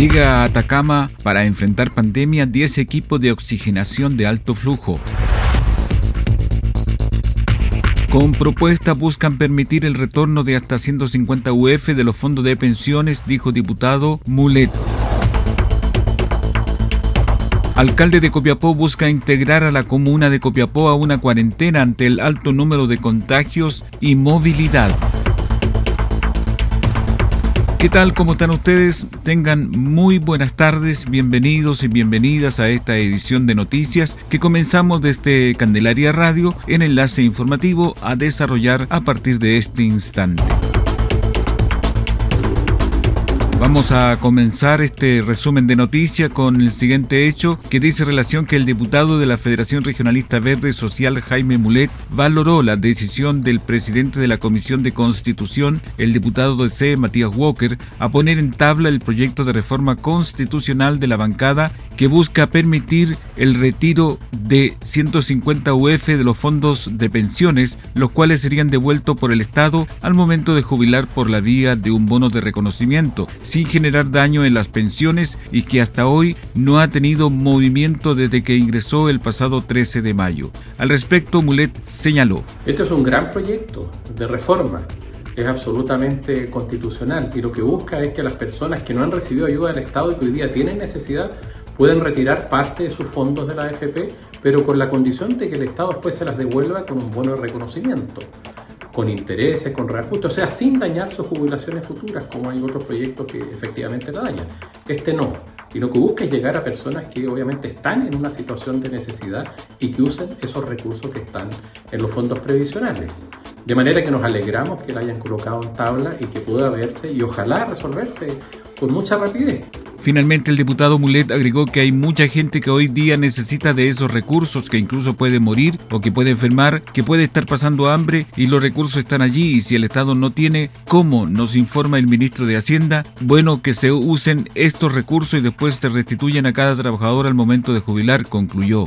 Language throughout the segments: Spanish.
Llega a Atacama para enfrentar pandemia 10 equipos de oxigenación de alto flujo. Con propuesta buscan permitir el retorno de hasta 150 UF de los fondos de pensiones, dijo diputado Mulet. Alcalde de Copiapó busca integrar a la comuna de Copiapó a una cuarentena ante el alto número de contagios y movilidad. ¿Qué tal? ¿Cómo están ustedes? Tengan muy buenas tardes, bienvenidos y bienvenidas a esta edición de noticias que comenzamos desde Candelaria Radio en enlace informativo a desarrollar a partir de este instante. Vamos a comenzar este resumen de noticias con el siguiente hecho que dice relación que el diputado de la Federación Regionalista Verde Social Jaime Mulet valoró la decisión del presidente de la Comisión de Constitución, el diputado del CE Matías Walker, a poner en tabla el proyecto de reforma constitucional de la bancada que busca permitir el retiro de 150 UF de los fondos de pensiones, los cuales serían devueltos por el Estado al momento de jubilar por la vía de un bono de reconocimiento sin generar daño en las pensiones y que hasta hoy no ha tenido movimiento desde que ingresó el pasado 13 de mayo. Al respecto, Mulet señaló. Este es un gran proyecto de reforma es absolutamente constitucional y lo que busca es que las personas que no han recibido ayuda del Estado y que hoy día tienen necesidad pueden retirar parte de sus fondos de la AFP, pero con la condición de que el Estado después se las devuelva con un bono de reconocimiento con intereses, con reajustes, o sea, sin dañar sus jubilaciones futuras, como hay otros proyectos que efectivamente la dañan. Este no. Y lo que busca es llegar a personas que obviamente están en una situación de necesidad y que usen esos recursos que están en los fondos previsionales. De manera que nos alegramos que la hayan colocado en tabla y que pueda verse y ojalá resolverse con mucha rapidez. Finalmente, el diputado Mulet agregó que hay mucha gente que hoy día necesita de esos recursos, que incluso puede morir o que puede enfermar, que puede estar pasando hambre y los recursos están allí y si el Estado no tiene, ¿cómo nos informa el ministro de Hacienda? Bueno, que se usen estos recursos y después se restituyen a cada trabajador al momento de jubilar, concluyó.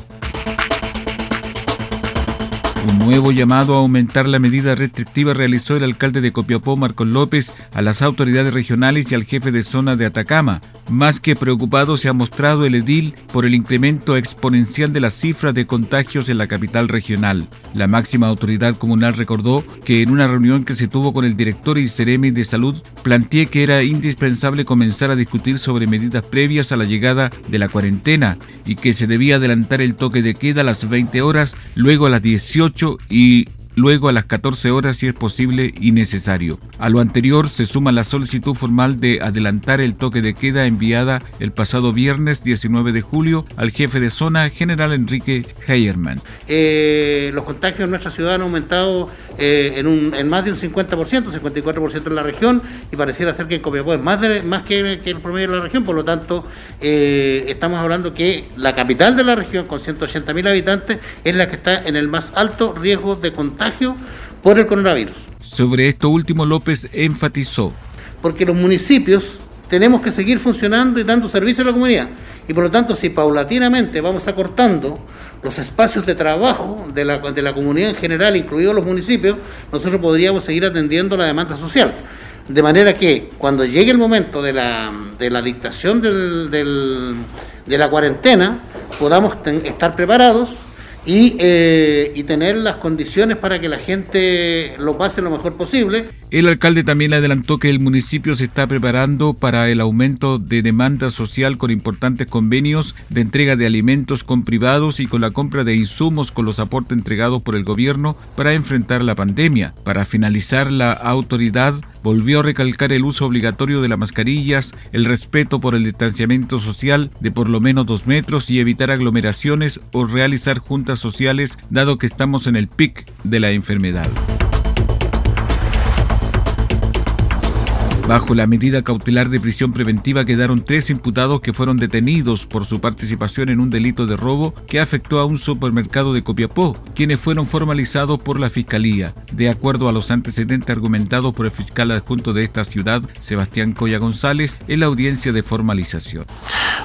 Un nuevo llamado a aumentar la medida restrictiva realizó el alcalde de Copiapó, Marcos López, a las autoridades regionales y al jefe de zona de Atacama. Más que preocupado se ha mostrado el edil por el incremento exponencial de las cifras de contagios en la capital regional. La máxima autoridad comunal recordó que en una reunión que se tuvo con el director y de Salud, planteé que era indispensable comenzar a discutir sobre medidas previas a la llegada de la cuarentena y que se debía adelantar el toque de queda a las 20 horas, luego a las 18 y luego a las 14 horas si es posible y necesario. A lo anterior se suma la solicitud formal de adelantar el toque de queda enviada el pasado viernes 19 de julio al jefe de zona, general Enrique Heyerman. Eh, los contagios en nuestra ciudad han aumentado eh, en, un, en, más de un 50%, 54% en la región y pareciera ser que en Copiapó es más, más que, el promedio de la región, por lo tanto eh, estamos hablando que la capital de la región con 180.000 habitantes es la que está en el más alto riesgo de contagio por el coronavirus. Sobre esto último, López enfatizó. Porque los municipios tenemos que seguir funcionando y dando servicio a la comunidad. Y por lo tanto, si paulatinamente vamos acortando los espacios de trabajo de la, de la comunidad en general, incluidos los municipios, nosotros podríamos seguir atendiendo la demanda social. De manera que cuando llegue el momento de la, de la dictación del, del, de la cuarentena, podamos estar preparados y, eh, y, tener las condiciones para que la gente lo pase lo mejor posible. El alcalde también adelantó que el municipio se está preparando para el aumento de demanda social con importantes convenios de entrega de alimentos con privados y con la compra de insumos con los aportes entregados por el gobierno para enfrentar la pandemia. Para finalizar, la autoridad volvió a recalcar el uso obligatorio de las mascarillas, el respeto por el distanciamiento social de por lo menos dos metros y evitar aglomeraciones o realizar juntas sociales dado que estamos en el pic de la enfermedad. Bajo la medida cautelar de prisión preventiva quedaron tres imputados que fueron detenidos por su participación en un delito de robo que afectó a un supermercado de Copiapó, quienes fueron formalizados por la Fiscalía, de acuerdo a los antecedentes argumentados por el fiscal adjunto de esta ciudad, Sebastián Coya González, en la audiencia de formalización.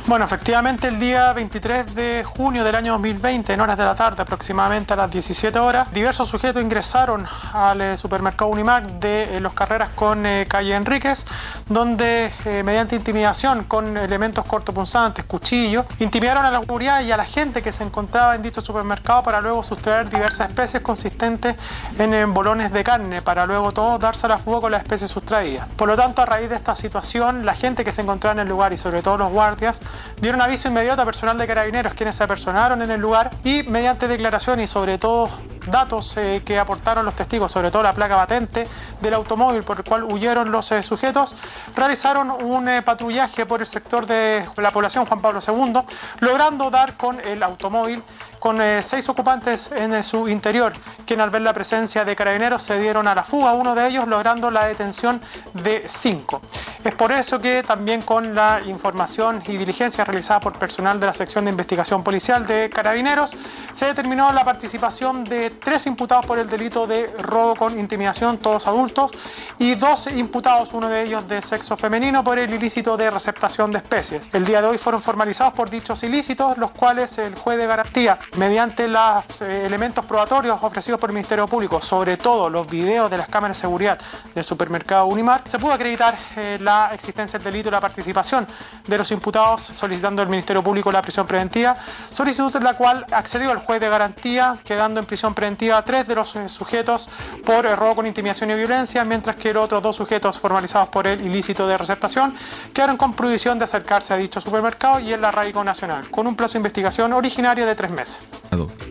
Bueno, efectivamente el día 23 de junio del año 2020, en horas de la tarde, aproximadamente a las 17 horas, diversos sujetos ingresaron al eh, supermercado Unimark de eh, Los Carreras con eh, calle Enríquez, donde mediante intimidación con elementos cortopunzantes, cuchillos, intimidaron a la seguridad y a la gente que se encontraba en dicho supermercado para luego sustraer diversas especies consistentes en bolones de carne, para luego todos darse a la fuga con las especies sustraídas. Por lo tanto, a raíz de esta situación, la gente que se encontraba en el lugar y sobre todo los guardias, dieron aviso inmediato a personal de carabineros quienes se apersonaron en el lugar y mediante declaración y sobre todo datos eh, que aportaron los testigos, sobre todo la placa patente del automóvil por el cual huyeron los eh, sujetos, realizaron un eh, patrullaje por el sector de la población Juan Pablo II, logrando dar con el automóvil con seis ocupantes en su interior, quien al ver la presencia de carabineros se dieron a la fuga, uno de ellos logrando la detención de cinco. Es por eso que también con la información y diligencia realizada por personal de la sección de investigación policial de carabineros, se determinó la participación de tres imputados por el delito de robo con intimidación, todos adultos, y dos imputados, uno de ellos de sexo femenino, por el ilícito de receptación de especies. El día de hoy fueron formalizados por dichos ilícitos, los cuales el juez de garantía, mediante los eh, elementos probatorios ofrecidos por el Ministerio Público, sobre todo los videos de las cámaras de seguridad del supermercado Unimar, se pudo acreditar eh, la existencia del delito y la participación de los imputados solicitando al Ministerio Público la prisión preventiva, solicitud en la cual accedió el juez de garantía, quedando en prisión preventiva a tres de los eh, sujetos por robo con intimidación y violencia, mientras que los otros dos sujetos formalizados por el ilícito de receptación quedaron con prohibición de acercarse a dicho supermercado y el arraigo nacional, con un plazo de investigación originario de tres meses.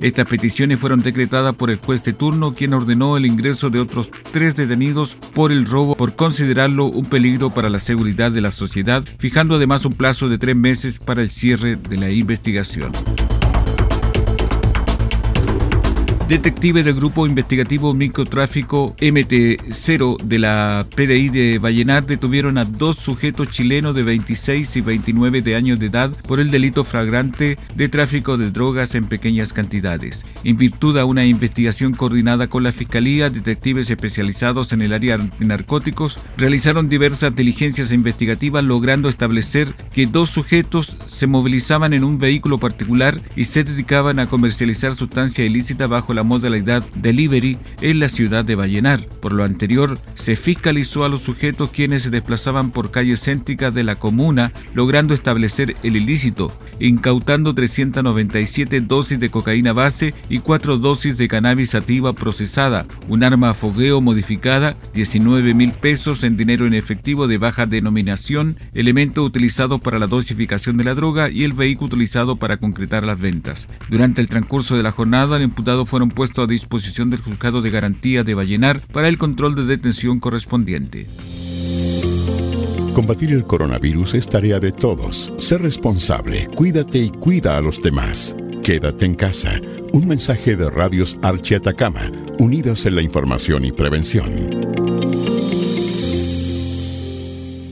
Estas peticiones fueron decretadas por el juez de turno, quien ordenó el ingreso de otros tres detenidos por el robo por considerarlo un peligro para la seguridad de la sociedad, fijando además un plazo de tres meses para el cierre de la investigación. Detectives del Grupo Investigativo Microtráfico MT0 de la PDI de Vallenar detuvieron a dos sujetos chilenos de 26 y 29 de años de edad por el delito flagrante de tráfico de drogas en pequeñas cantidades. En virtud a una investigación coordinada con la Fiscalía, detectives especializados en el área de narcóticos realizaron diversas diligencias investigativas logrando establecer que dos sujetos se movilizaban en un vehículo particular y se dedicaban a comercializar sustancia ilícita bajo la modalidad delivery en la ciudad de Vallenar. Por lo anterior, se fiscalizó a los sujetos quienes se desplazaban por calles céntricas de la comuna, logrando establecer el ilícito, incautando 397 dosis de cocaína base y 4 dosis de cannabis sativa procesada, un arma a fogueo modificada, 19 mil pesos en dinero en efectivo de baja denominación, elemento utilizado para la dosificación de la droga y el vehículo utilizado para concretar las ventas. Durante el transcurso de la jornada, el imputado fueron puesto a disposición del juzgado de garantía de Vallenar para el control de detención correspondiente. Combatir el coronavirus es tarea de todos. Sé responsable, cuídate y cuida a los demás. Quédate en casa. Un mensaje de Radios Archi Atacama, unidos en la información y prevención.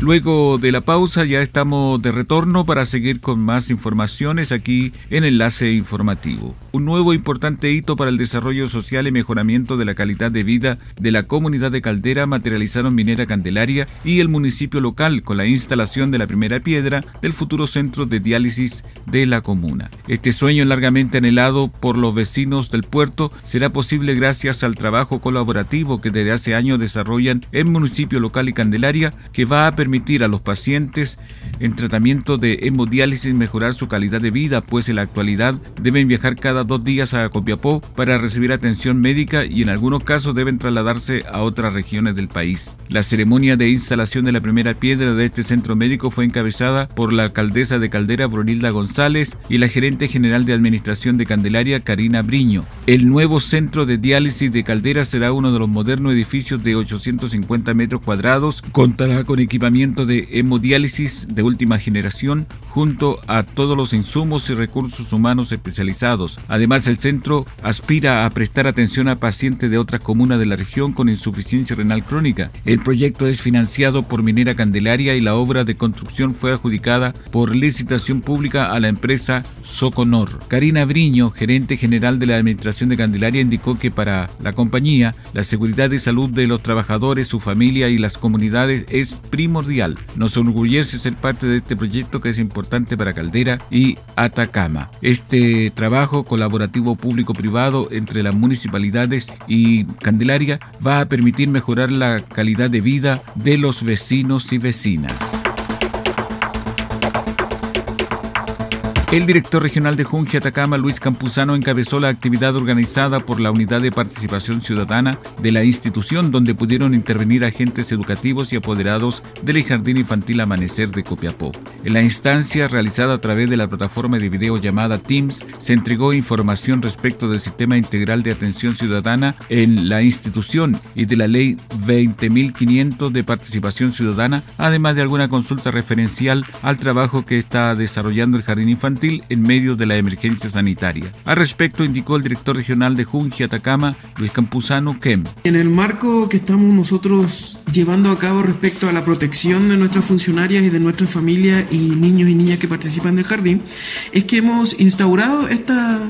Luego de la pausa ya estamos de retorno para seguir con más informaciones aquí en Enlace Informativo. Un nuevo importante hito para el desarrollo social y mejoramiento de la calidad de vida de la comunidad de Caldera materializaron Minera Candelaria y el municipio local con la instalación de la primera piedra del futuro centro de diálisis de la comuna. Este sueño largamente anhelado por los vecinos del puerto será posible gracias al trabajo colaborativo que desde hace años desarrollan el municipio local y Candelaria que va a permitir permitir a los pacientes en tratamiento de hemodiálisis mejorar su calidad de vida, pues en la actualidad deben viajar cada dos días a Copiapó para recibir atención médica y en algunos casos deben trasladarse a otras regiones del país. La ceremonia de instalación de la primera piedra de este centro médico fue encabezada por la alcaldesa de Caldera, Brunilda González, y la gerente general de Administración de Candelaria, Karina Briño. El nuevo centro de diálisis de Caldera será uno de los modernos edificios de 850 metros cuadrados, contará con equipamiento de hemodiálisis de última generación junto a todos los insumos y recursos humanos especializados. Además, el centro aspira a prestar atención a pacientes de otras comunas de la región con insuficiencia renal crónica. El proyecto es financiado por Minera Candelaria y la obra de construcción fue adjudicada por licitación pública a la empresa Soconor. Karina Briño, gerente general de la Administración de Candelaria, indicó que para la compañía la seguridad y salud de los trabajadores, su familia y las comunidades es primordial nos enorgullece ser parte de este proyecto que es importante para Caldera y Atacama. Este trabajo colaborativo público-privado entre las municipalidades y Candelaria va a permitir mejorar la calidad de vida de los vecinos y vecinas. El director regional de Junji Atacama, Luis Campuzano, encabezó la actividad organizada por la Unidad de Participación Ciudadana de la institución, donde pudieron intervenir agentes educativos y apoderados del Jardín Infantil Amanecer de Copiapó. En la instancia realizada a través de la plataforma de video llamada Teams, se entregó información respecto del Sistema Integral de Atención Ciudadana en la institución y de la Ley 20.500 de Participación Ciudadana, además de alguna consulta referencial al trabajo que está desarrollando el Jardín Infantil en medio de la emergencia sanitaria. Al respecto indicó el director regional de Junji Atacama, Luis Campuzano Kem. En el marco que estamos nosotros llevando a cabo respecto a la protección de nuestras funcionarias y de nuestras familias y niños y niñas que participan del jardín, es que hemos instaurado esta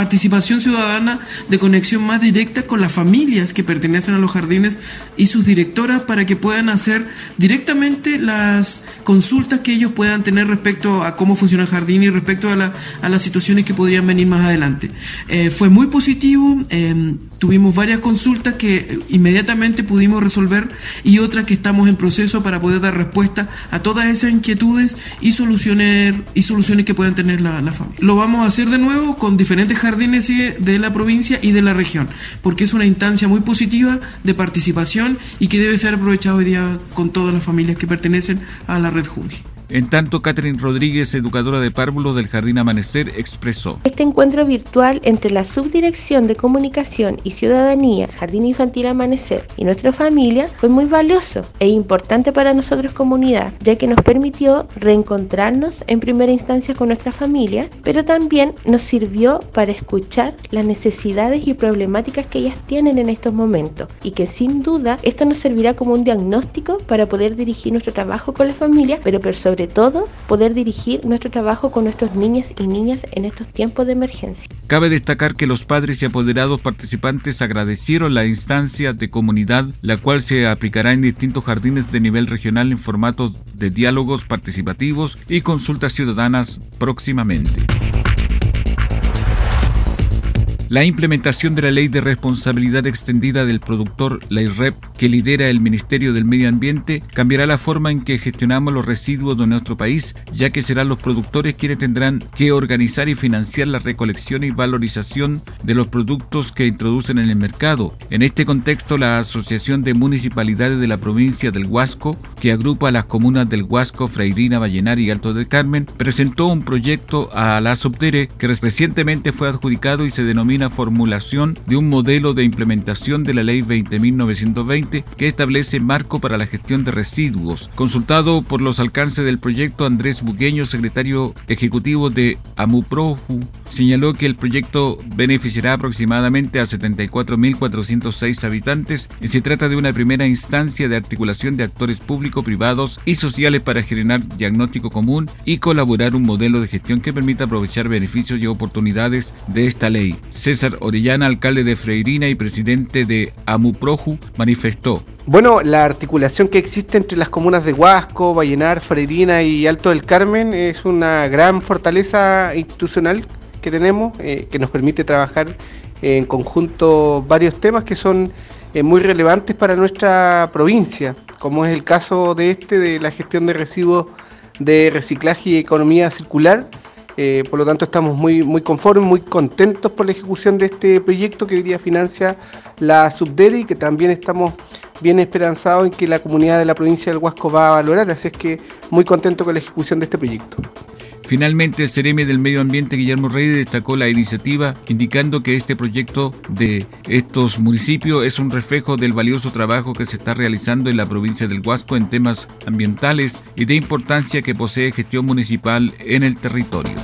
participación ciudadana de conexión más directa con las familias que pertenecen a los jardines y sus directoras para que puedan hacer directamente las consultas que ellos puedan tener respecto a cómo funciona el jardín y respecto a, la, a las situaciones que podrían venir más adelante. Eh, fue muy positivo, eh, tuvimos varias consultas que inmediatamente pudimos resolver y otras que estamos en proceso para poder dar respuesta a todas esas inquietudes y soluciones, y soluciones que puedan tener la, la familia. Lo vamos a hacer de nuevo con diferentes jardines de la provincia y de la región, porque es una instancia muy positiva de participación y que debe ser aprovechado hoy día con todas las familias que pertenecen a la red Junji. En tanto, Catherine Rodríguez, educadora de párvulos del Jardín Amanecer, expresó. Este encuentro virtual entre la Subdirección de Comunicación y Ciudadanía, Jardín Infantil Amanecer y nuestra familia fue muy valioso e importante para nosotros comunidad, ya que nos permitió reencontrarnos en primera instancia con nuestra familia, pero también nos sirvió para escuchar las necesidades y problemáticas que ellas tienen en estos momentos y que sin duda esto nos servirá como un diagnóstico para poder dirigir nuestro trabajo con la familia, pero sobre todo poder dirigir nuestro trabajo con nuestros niños y niñas en estos tiempos de emergencia. Cabe destacar que los padres y apoderados participantes agradecieron la instancia de comunidad, la cual se aplicará en distintos jardines de nivel regional en formato de diálogos participativos y consultas ciudadanas próximamente. La implementación de la Ley de Responsabilidad Extendida del Productor, la IREP, que lidera el Ministerio del Medio Ambiente, cambiará la forma en que gestionamos los residuos de nuestro país, ya que serán los productores quienes tendrán que organizar y financiar la recolección y valorización de los productos que introducen en el mercado. En este contexto, la Asociación de Municipalidades de la provincia del Huasco, que agrupa a las comunas del Huasco, Freirina, Vallenar y Alto del Carmen, presentó un proyecto a la Subdere que recientemente fue adjudicado y se denomina formulación de un modelo de implementación de la Ley 20.920 que establece marco para la gestión de residuos. Consultado por los alcances del proyecto, Andrés Bugueño, secretario ejecutivo de AMUPROJU, señaló que el proyecto beneficiará aproximadamente a 74.406 habitantes y se trata de una primera instancia de articulación de actores públicos, privados y sociales para generar diagnóstico común y colaborar un modelo de gestión que permita aprovechar beneficios y oportunidades de esta ley. César Orellana, alcalde de Freirina y presidente de AMUPROJU, manifestó. Bueno, la articulación que existe entre las comunas de Huasco, Vallenar, Freirina y Alto del Carmen es una gran fortaleza institucional que tenemos, eh, que nos permite trabajar en conjunto varios temas que son eh, muy relevantes para nuestra provincia, como es el caso de este, de la gestión de residuos de reciclaje y economía circular, eh, por lo tanto, estamos muy, muy conformes, muy contentos por la ejecución de este proyecto que hoy día financia la Subdere y que también estamos bien esperanzados en que la comunidad de la provincia del Huasco va a valorar. Así es que muy contento con la ejecución de este proyecto. Finalmente, el Cereme del Medio Ambiente, Guillermo Rey, destacó la iniciativa, indicando que este proyecto de estos municipios es un reflejo del valioso trabajo que se está realizando en la provincia del Huasco en temas ambientales y de importancia que posee gestión municipal en el territorio.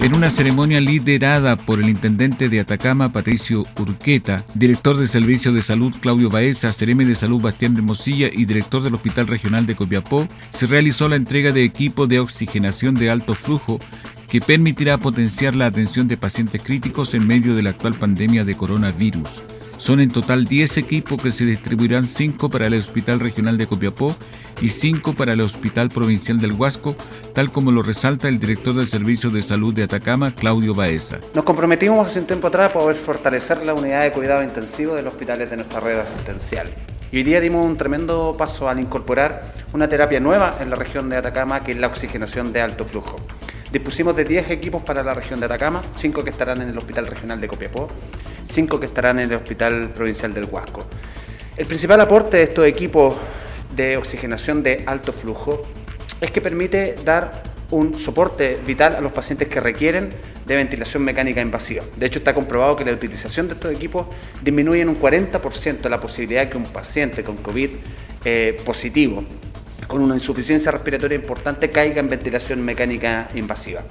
En una ceremonia liderada por el intendente de Atacama, Patricio Urqueta, director del Servicio de Salud Claudio Baeza, Cereme de Salud Bastián de Mosilla y director del Hospital Regional de Copiapó, se realizó la entrega de equipo de oxigenación de alto flujo que permitirá potenciar la atención de pacientes críticos en medio de la actual pandemia de coronavirus. Son en total 10 equipos que se distribuirán 5 para el Hospital Regional de Copiapó y 5 para el Hospital Provincial del Huasco, tal como lo resalta el director del Servicio de Salud de Atacama, Claudio Baeza. Nos comprometimos hace un tiempo atrás a poder fortalecer la unidad de cuidado intensivo de los hospitales de nuestra red asistencial. Y hoy día dimos un tremendo paso al incorporar una terapia nueva en la región de Atacama, que es la oxigenación de alto flujo. Dispusimos de 10 equipos para la región de Atacama, 5 que estarán en el Hospital Regional de Copiapó, 5 que estarán en el Hospital Provincial del Huasco. El principal aporte de estos equipos de oxigenación de alto flujo es que permite dar un soporte vital a los pacientes que requieren de ventilación mecánica invasiva. De hecho, está comprobado que la utilización de estos equipos disminuye en un 40% la posibilidad de que un paciente con COVID eh, positivo con una insuficiencia respiratoria importante caiga en ventilación mecánica invasiva.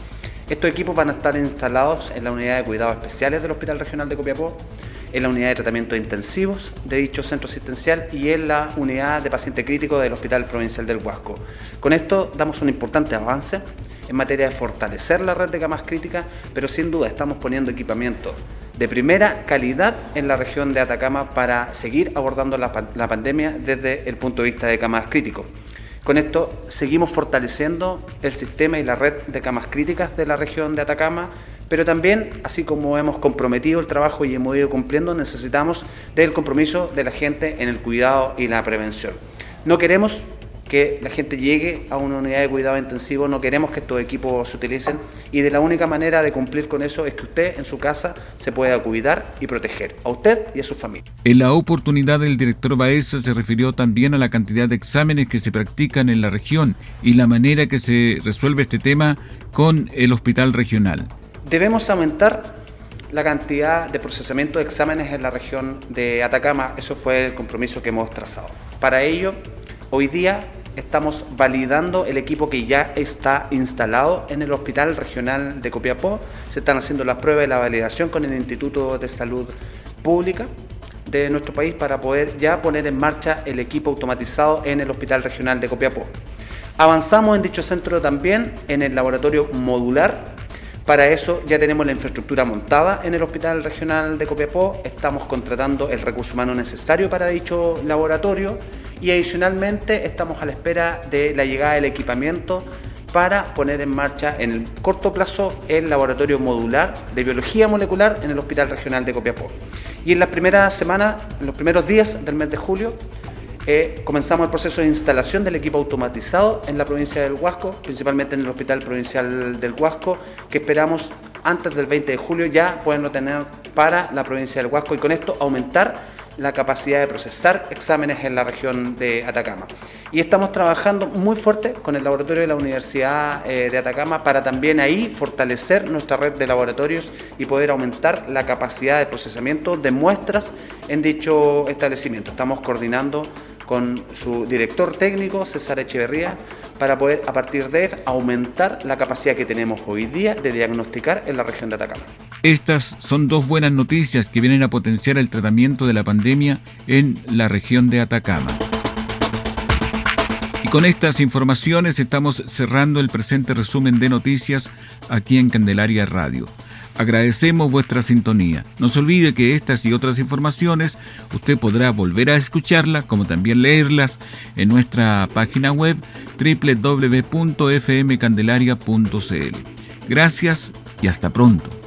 Estos equipos van a estar instalados en la unidad de cuidados especiales del Hospital Regional de Copiapó, en la unidad de tratamiento intensivos de dicho centro asistencial y en la unidad de paciente crítico del Hospital Provincial del Huasco. Con esto damos un importante avance en materia de fortalecer la red de camas críticas, pero sin duda estamos poniendo equipamiento de primera calidad en la región de Atacama para seguir abordando la, la pandemia desde el punto de vista de camas críticos. Con esto seguimos fortaleciendo el sistema y la red de camas críticas de la región de Atacama, pero también, así como hemos comprometido el trabajo y hemos ido cumpliendo, necesitamos del compromiso de la gente en el cuidado y la prevención. No queremos que la gente llegue a una unidad de cuidado intensivo, no queremos que estos equipos se utilicen y de la única manera de cumplir con eso es que usted en su casa se pueda cuidar y proteger a usted y a su familia. En la oportunidad el director Baeza se refirió también a la cantidad de exámenes que se practican en la región y la manera que se resuelve este tema con el hospital regional. Debemos aumentar la cantidad de procesamiento de exámenes en la región de Atacama, eso fue el compromiso que hemos trazado. Para ello, hoy día estamos validando el equipo que ya está instalado en el Hospital Regional de Copiapó. Se están haciendo las pruebas de la validación con el Instituto de Salud Pública de nuestro país para poder ya poner en marcha el equipo automatizado en el Hospital Regional de Copiapó. Avanzamos en dicho centro también en el laboratorio modular. Para eso ya tenemos la infraestructura montada en el Hospital Regional de Copiapó. Estamos contratando el recurso humano necesario para dicho laboratorio y adicionalmente estamos a la espera de la llegada del equipamiento para poner en marcha en el corto plazo el laboratorio modular de biología molecular en el Hospital Regional de Copiapó. Y en las primeras semanas, en los primeros días del mes de julio, eh, comenzamos el proceso de instalación del equipo automatizado en la provincia del Huasco, principalmente en el Hospital Provincial del Huasco, que esperamos antes del 20 de julio ya poderlo tener para la provincia del Huasco y con esto aumentar la capacidad de procesar exámenes en la región de Atacama. Y estamos trabajando muy fuerte con el laboratorio de la Universidad eh, de Atacama para también ahí fortalecer nuestra red de laboratorios y poder aumentar la capacidad de procesamiento de muestras en dicho establecimiento. Estamos coordinando con su director técnico, César Echeverría, para poder a partir de él aumentar la capacidad que tenemos hoy día de diagnosticar en la región de Atacama. Estas son dos buenas noticias que vienen a potenciar el tratamiento de la pandemia en la región de Atacama. Y con estas informaciones estamos cerrando el presente resumen de noticias aquí en Candelaria Radio. Agradecemos vuestra sintonía. No se olvide que estas y otras informaciones usted podrá volver a escucharlas como también leerlas en nuestra página web www.fmcandelaria.cl. Gracias y hasta pronto.